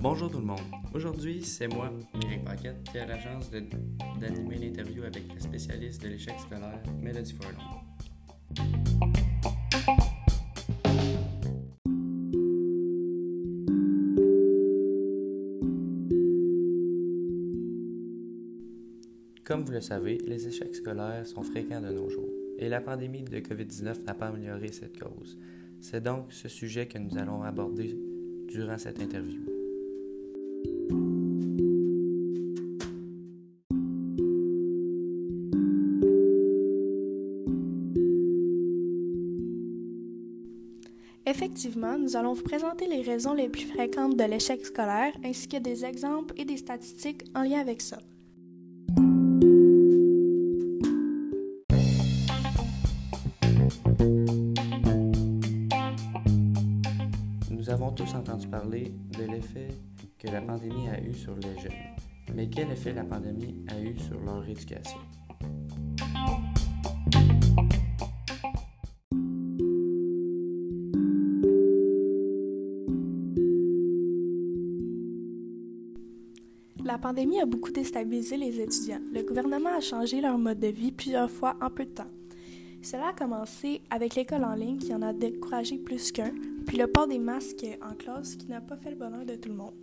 Bonjour tout le monde. Aujourd'hui, c'est moi, Méric Paquette, qui a la chance d'animer l'interview avec la spécialiste de l'échec scolaire, Mélodie Furlong. Comme vous le savez, les échecs scolaires sont fréquents de nos jours et la pandémie de COVID-19 n'a pas amélioré cette cause. C'est donc ce sujet que nous allons aborder durant cette interview. Effectivement, nous allons vous présenter les raisons les plus fréquentes de l'échec scolaire ainsi que des exemples et des statistiques en lien avec ça. Nous avons tous entendu parler de l'effet que la pandémie a eu sur les jeunes. Mais quel effet la pandémie a eu sur leur éducation? La pandémie a beaucoup déstabilisé les étudiants. Le gouvernement a changé leur mode de vie plusieurs fois en peu de temps. Cela a commencé avec l'école en ligne qui en a découragé plus qu'un, puis le port des masques en classe qui n'a pas fait le bonheur de tout le monde.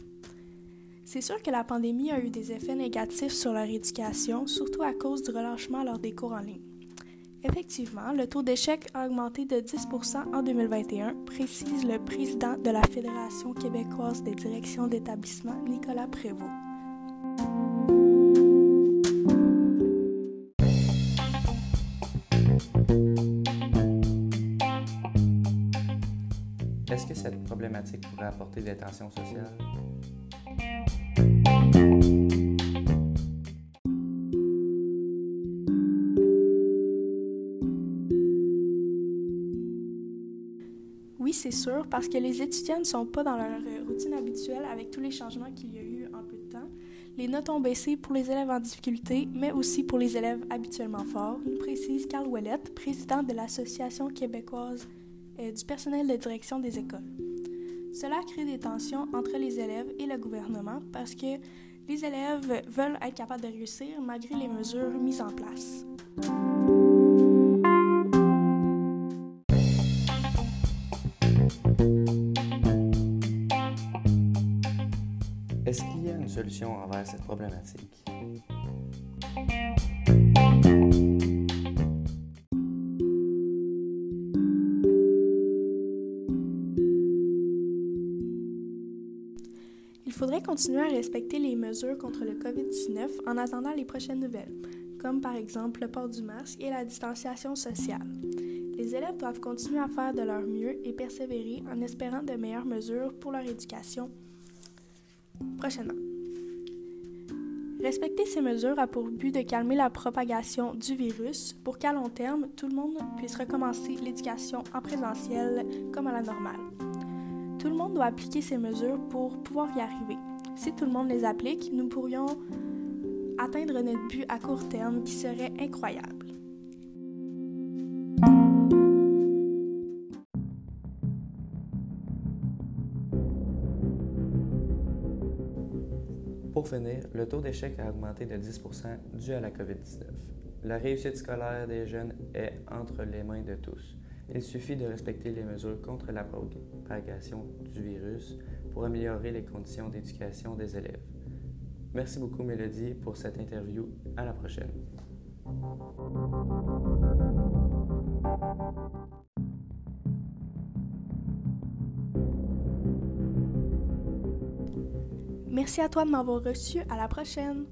C'est sûr que la pandémie a eu des effets négatifs sur leur éducation, surtout à cause du relâchement lors des cours en ligne. Effectivement, le taux d'échec a augmenté de 10% en 2021, précise le président de la Fédération québécoise des directions d'établissement, Nicolas Prévost. Est-ce que cette problématique pourrait apporter des tensions sociales? Oui, c'est sûr, parce que les étudiants ne sont pas dans leur routine habituelle avec tous les changements qu'il y a eu en peu de temps. Les notes ont baissé pour les élèves en difficulté, mais aussi pour les élèves habituellement forts, nous précise Carl Ouellette, président de l'Association québécoise du personnel de direction des écoles. Cela crée des tensions entre les élèves et le gouvernement parce que les élèves veulent être capables de réussir malgré les mesures mises en place. Est-ce qu'il y a une solution envers cette problématique? Il faudrait continuer à respecter les mesures contre le COVID-19 en attendant les prochaines nouvelles, comme par exemple le port du masque et la distanciation sociale. Les élèves doivent continuer à faire de leur mieux et persévérer en espérant de meilleures mesures pour leur éducation prochainement. Respecter ces mesures a pour but de calmer la propagation du virus pour qu'à long terme, tout le monde puisse recommencer l'éducation en présentiel comme à la normale. Tout le monde doit appliquer ces mesures pour pouvoir y arriver. Si tout le monde les applique, nous pourrions atteindre notre but à court terme qui serait incroyable. Pour finir, le taux d'échec a augmenté de 10% dû à la COVID-19. La réussite scolaire des jeunes est entre les mains de tous. Il suffit de respecter les mesures contre la propagation du virus pour améliorer les conditions d'éducation des élèves. Merci beaucoup Mélodie pour cette interview. À la prochaine. Merci à toi de m'avoir reçu. À la prochaine.